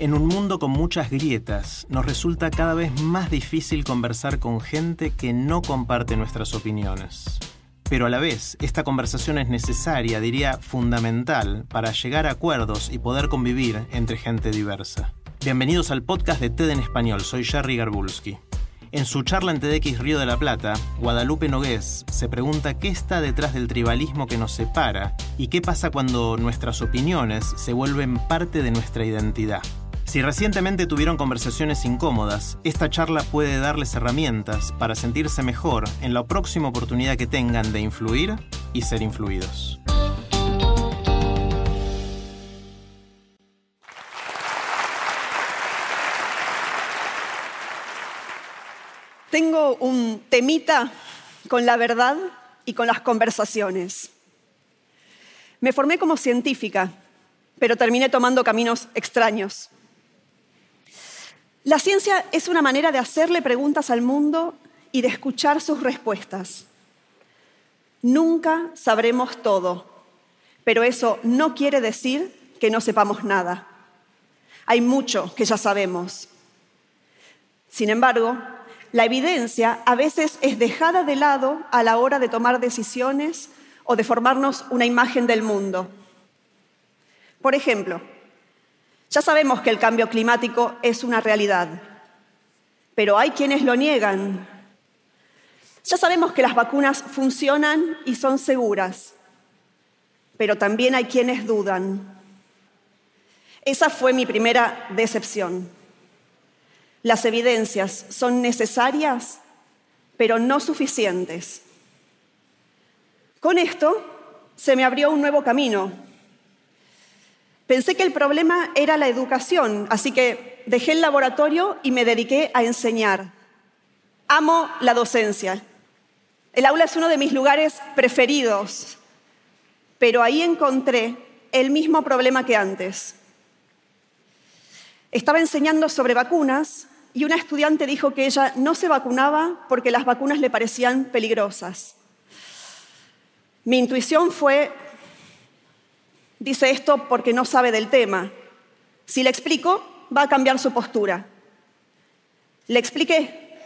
En un mundo con muchas grietas, nos resulta cada vez más difícil conversar con gente que no comparte nuestras opiniones. Pero a la vez, esta conversación es necesaria, diría fundamental, para llegar a acuerdos y poder convivir entre gente diversa. Bienvenidos al podcast de TED en Español, soy Jerry Garbulski. En su charla en TEDx Río de la Plata, Guadalupe Nogués se pregunta qué está detrás del tribalismo que nos separa y qué pasa cuando nuestras opiniones se vuelven parte de nuestra identidad. Si recientemente tuvieron conversaciones incómodas, esta charla puede darles herramientas para sentirse mejor en la próxima oportunidad que tengan de influir y ser influidos. Tengo un temita con la verdad y con las conversaciones. Me formé como científica, pero terminé tomando caminos extraños. La ciencia es una manera de hacerle preguntas al mundo y de escuchar sus respuestas. Nunca sabremos todo, pero eso no quiere decir que no sepamos nada. Hay mucho que ya sabemos. Sin embargo, la evidencia a veces es dejada de lado a la hora de tomar decisiones o de formarnos una imagen del mundo. Por ejemplo, ya sabemos que el cambio climático es una realidad, pero hay quienes lo niegan. Ya sabemos que las vacunas funcionan y son seguras, pero también hay quienes dudan. Esa fue mi primera decepción. Las evidencias son necesarias, pero no suficientes. Con esto se me abrió un nuevo camino Pensé que el problema era la educación, así que dejé el laboratorio y me dediqué a enseñar. Amo la docencia. El aula es uno de mis lugares preferidos, pero ahí encontré el mismo problema que antes. Estaba enseñando sobre vacunas y una estudiante dijo que ella no se vacunaba porque las vacunas le parecían peligrosas. Mi intuición fue, dice esto porque no sabe del tema. Si le explico, va a cambiar su postura. Le expliqué,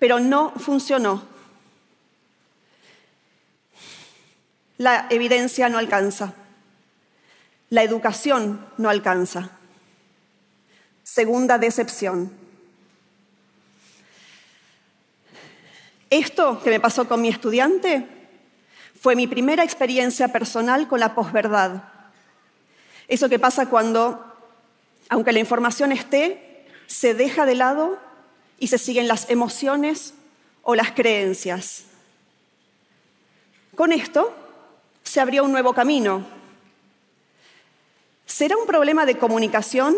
pero no funcionó. La evidencia no alcanza. La educación no alcanza. Segunda decepción. Esto que me pasó con mi estudiante fue mi primera experiencia personal con la posverdad. Eso que pasa cuando, aunque la información esté, se deja de lado y se siguen las emociones o las creencias. Con esto se abrió un nuevo camino. ¿Será un problema de comunicación?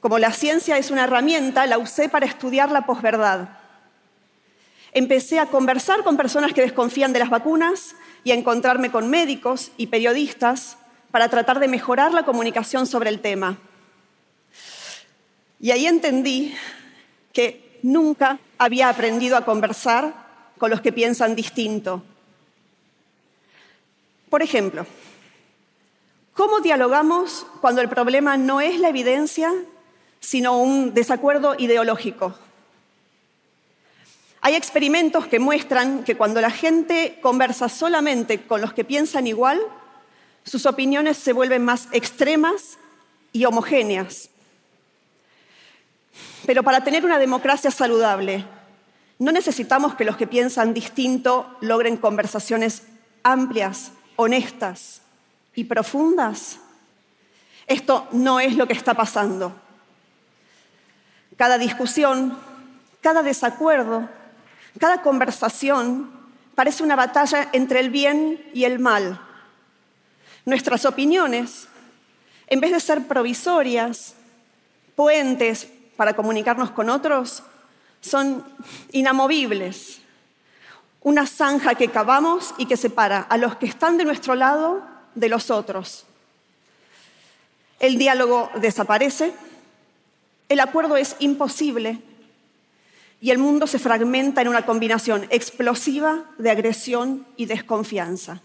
Como la ciencia es una herramienta, la usé para estudiar la posverdad. Empecé a conversar con personas que desconfían de las vacunas y a encontrarme con médicos y periodistas para tratar de mejorar la comunicación sobre el tema. Y ahí entendí que nunca había aprendido a conversar con los que piensan distinto. Por ejemplo, ¿cómo dialogamos cuando el problema no es la evidencia, sino un desacuerdo ideológico? Hay experimentos que muestran que cuando la gente conversa solamente con los que piensan igual, sus opiniones se vuelven más extremas y homogéneas. Pero para tener una democracia saludable, no necesitamos que los que piensan distinto logren conversaciones amplias, honestas y profundas. Esto no es lo que está pasando. Cada discusión, cada desacuerdo cada conversación parece una batalla entre el bien y el mal. Nuestras opiniones, en vez de ser provisorias, puentes para comunicarnos con otros, son inamovibles. Una zanja que cavamos y que separa a los que están de nuestro lado de los otros. El diálogo desaparece, el acuerdo es imposible y el mundo se fragmenta en una combinación explosiva de agresión y desconfianza.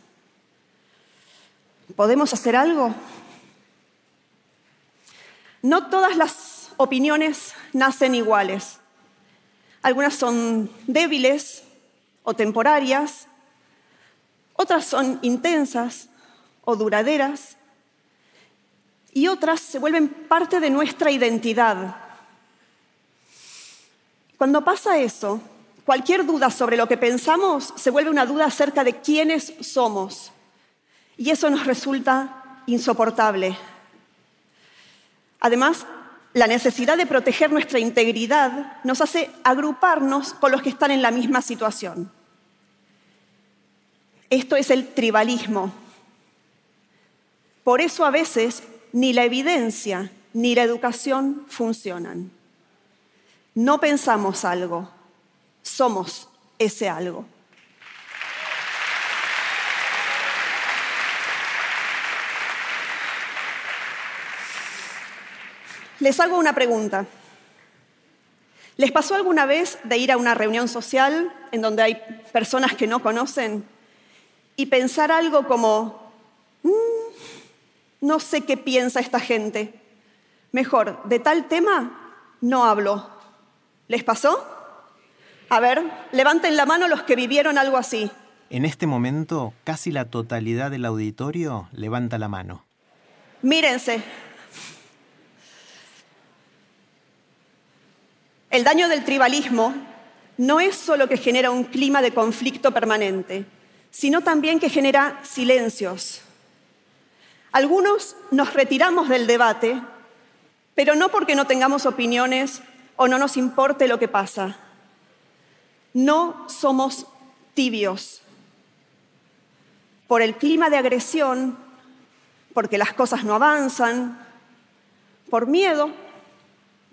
¿Podemos hacer algo? No todas las opiniones nacen iguales. Algunas son débiles o temporarias, otras son intensas o duraderas y otras se vuelven parte de nuestra identidad. Cuando pasa eso, cualquier duda sobre lo que pensamos se vuelve una duda acerca de quiénes somos. Y eso nos resulta insoportable. Además, la necesidad de proteger nuestra integridad nos hace agruparnos con los que están en la misma situación. Esto es el tribalismo. Por eso a veces ni la evidencia ni la educación funcionan. No pensamos algo, somos ese algo. Les hago una pregunta. ¿Les pasó alguna vez de ir a una reunión social en donde hay personas que no conocen y pensar algo como, no sé qué piensa esta gente. Mejor, de tal tema no hablo. ¿Les pasó? A ver, levanten la mano los que vivieron algo así. En este momento, casi la totalidad del auditorio levanta la mano. Mírense. El daño del tribalismo no es solo que genera un clima de conflicto permanente, sino también que genera silencios, algunos nos retiramos del debate, pero no porque no tengamos opiniones o no nos importe lo que pasa. No somos tibios. Por el clima de agresión, porque las cosas no avanzan, por miedo,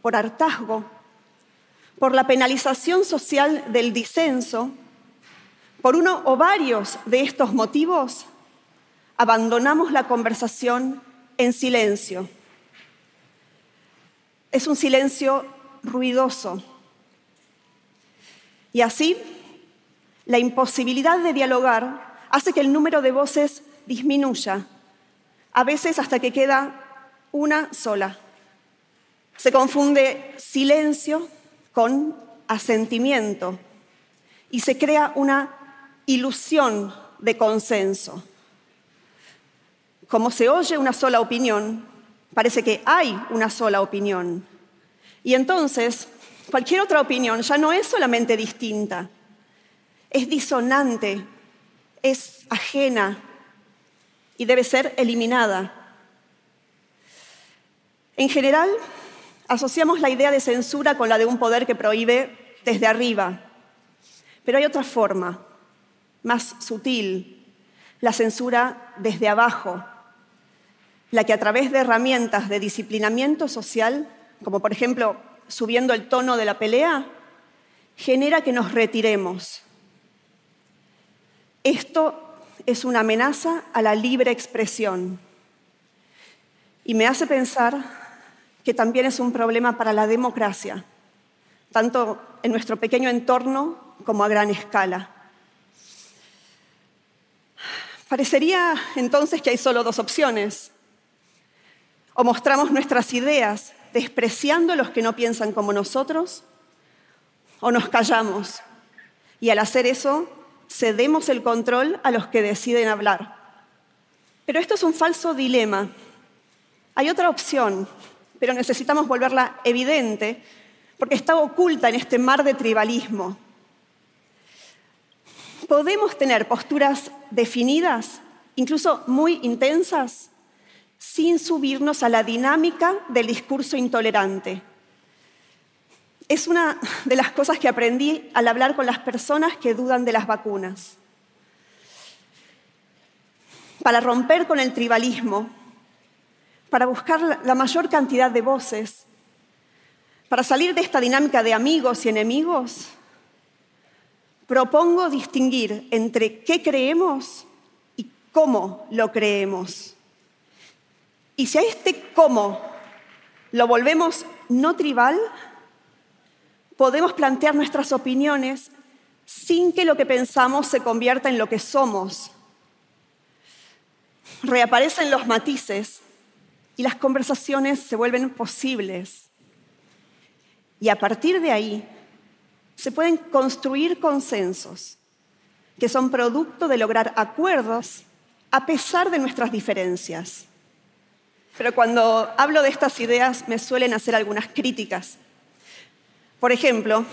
por hartazgo, por la penalización social del disenso, por uno o varios de estos motivos, abandonamos la conversación en silencio. Es un silencio ruidoso. Y así, la imposibilidad de dialogar hace que el número de voces disminuya, a veces hasta que queda una sola. Se confunde silencio con asentimiento y se crea una ilusión de consenso como se oye una sola opinión, parece que hay una sola opinión. Y entonces, cualquier otra opinión ya no es solamente distinta, es disonante, es ajena y debe ser eliminada. En general, asociamos la idea de censura con la de un poder que prohíbe desde arriba, pero hay otra forma, más sutil, la censura desde abajo, la que a través de herramientas de disciplinamiento social, como por ejemplo subiendo el tono de la pelea, genera que nos retiremos. Esto es una amenaza a la libre expresión y me hace pensar que también es un problema para la democracia, tanto en nuestro pequeño entorno como a gran escala. Parecería entonces que hay solo dos opciones, o mostramos nuestras ideas despreciando a los que no piensan como nosotros, o nos callamos. Y al hacer eso, cedemos el control a los que deciden hablar. Pero esto es un falso dilema. Hay otra opción, pero necesitamos volverla evidente porque está oculta en este mar de tribalismo. Podemos tener posturas definidas, incluso muy intensas, sin subirnos a la dinámica del discurso intolerante. Es una de las cosas que aprendí al hablar con las personas que dudan de las vacunas. para romper con el tribalismo, para buscar la mayor cantidad de voces, para salir de esta dinámica de amigos y enemigos, propongo distinguir entre qué creemos y cómo lo creemos. Y si a este cómo lo volvemos no tribal, podemos plantear nuestras opiniones sin que lo que pensamos se convierta en lo que somos. Reaparecen los matices y las conversaciones se vuelven posibles. Y a partir de ahí se pueden construir consensos que son producto de lograr acuerdos a pesar de nuestras diferencias. Pero cuando hablo de estas ideas me suelen hacer algunas críticas. Por ejemplo,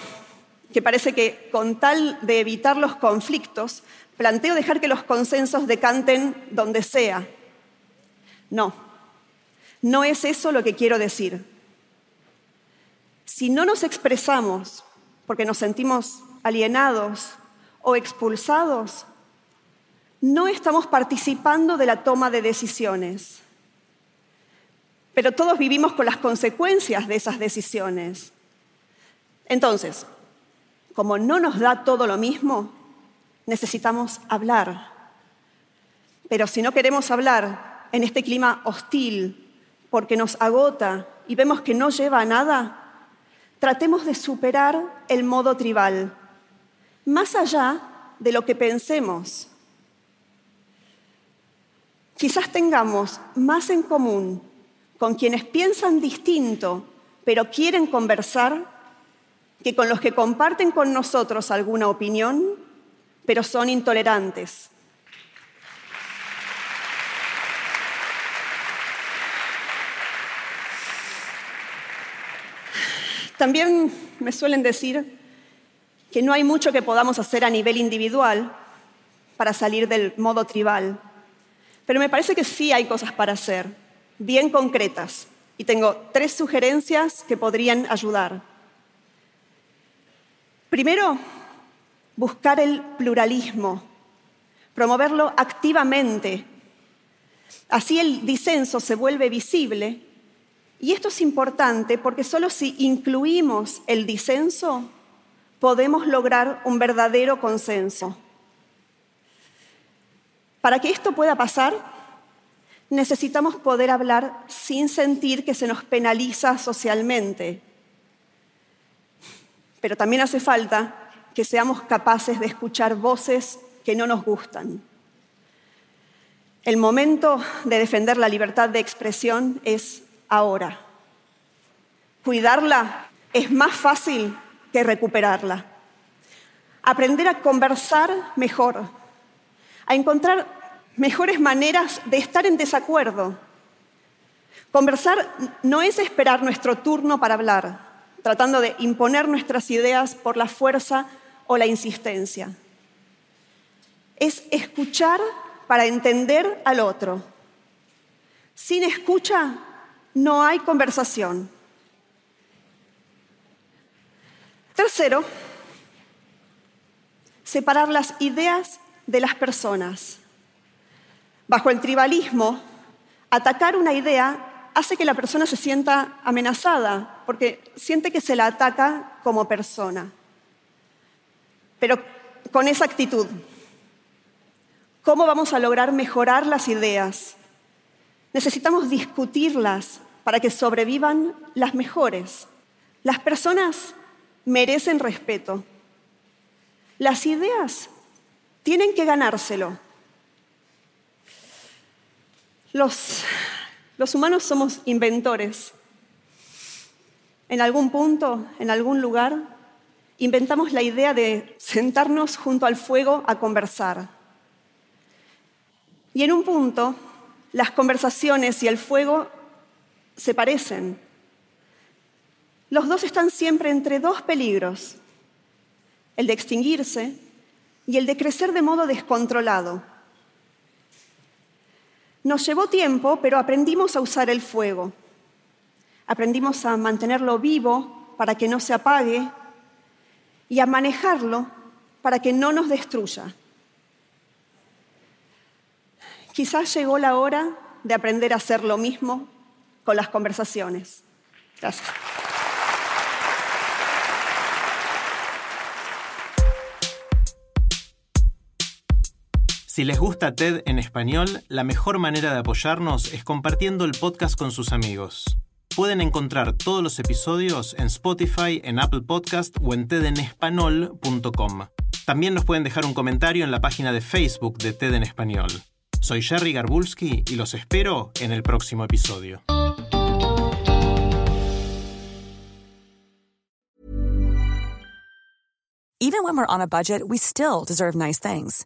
que parece que con tal de evitar los conflictos, planteo dejar que los consensos decanten donde sea. No, no es eso lo que quiero decir. Si no nos expresamos porque nos sentimos alienados o expulsados, no estamos participando de la toma de decisiones. Pero todos vivimos con las consecuencias de esas decisiones. Entonces, como no nos da todo lo mismo, necesitamos hablar. Pero si no queremos hablar en este clima hostil, porque nos agota y vemos que no lleva a nada, tratemos de superar el modo tribal, más allá de lo que pensemos. Quizás tengamos más en común con quienes piensan distinto, pero quieren conversar, que con los que comparten con nosotros alguna opinión, pero son intolerantes. También me suelen decir que no hay mucho que podamos hacer a nivel individual para salir del modo tribal, pero me parece que sí hay cosas para hacer, bien concretas, y tengo tres sugerencias que podrían ayudar. Primero, buscar el pluralismo, promoverlo activamente. Así el disenso se vuelve visible. Y esto es importante porque solo si incluimos el disenso podemos lograr un verdadero consenso. Para que esto pueda pasar, necesitamos poder hablar sin sentir que se nos penaliza socialmente pero también hace falta que seamos capaces de escuchar voces que no nos gustan. El momento de defender la libertad de expresión es ahora. Cuidarla es más fácil que recuperarla. Aprender a conversar mejor, a encontrar mejores maneras de estar en desacuerdo. Conversar no es esperar nuestro turno para hablar, tratando de imponer nuestras ideas por la fuerza o la insistencia. Es escuchar para entender al otro. Sin escucha no hay conversación. Tercero, separar las ideas de las personas. Bajo el tribalismo, atacar una idea hace que la persona se sienta amenazada, porque siente que se la ataca como persona. Pero con esa actitud, ¿cómo vamos a lograr mejorar las ideas? Necesitamos discutirlas para que sobrevivan las mejores. Las personas merecen respeto. Las ideas tienen que ganárselo. Los humanos somos inventores. En algún punto, en algún lugar, inventamos la idea de sentarnos junto al fuego a conversar. Y en un punto, las conversaciones y el fuego se parecen. Los dos están siempre entre dos peligros, el de extinguirse y el de crecer de modo descontrolado. Nos llevó tiempo, pero aprendimos a usar el fuego. Aprendimos a mantenerlo vivo para que no se apague y a manejarlo para que no nos destruya. quizás llegó la hora de aprender a hacer lo mismo con las conversaciones. Gracias. Si les gusta TED en español, la mejor manera de apoyarnos es compartiendo el podcast con sus amigos. Pueden encontrar todos los episodios en Spotify, en Apple Podcast o en tedenespanol.com. También nos pueden dejar un comentario en la página de Facebook de TED en Español. Soy Jerry Garbulski y los espero en el próximo episodio. Even when we're on a budget, we still deserve nice things.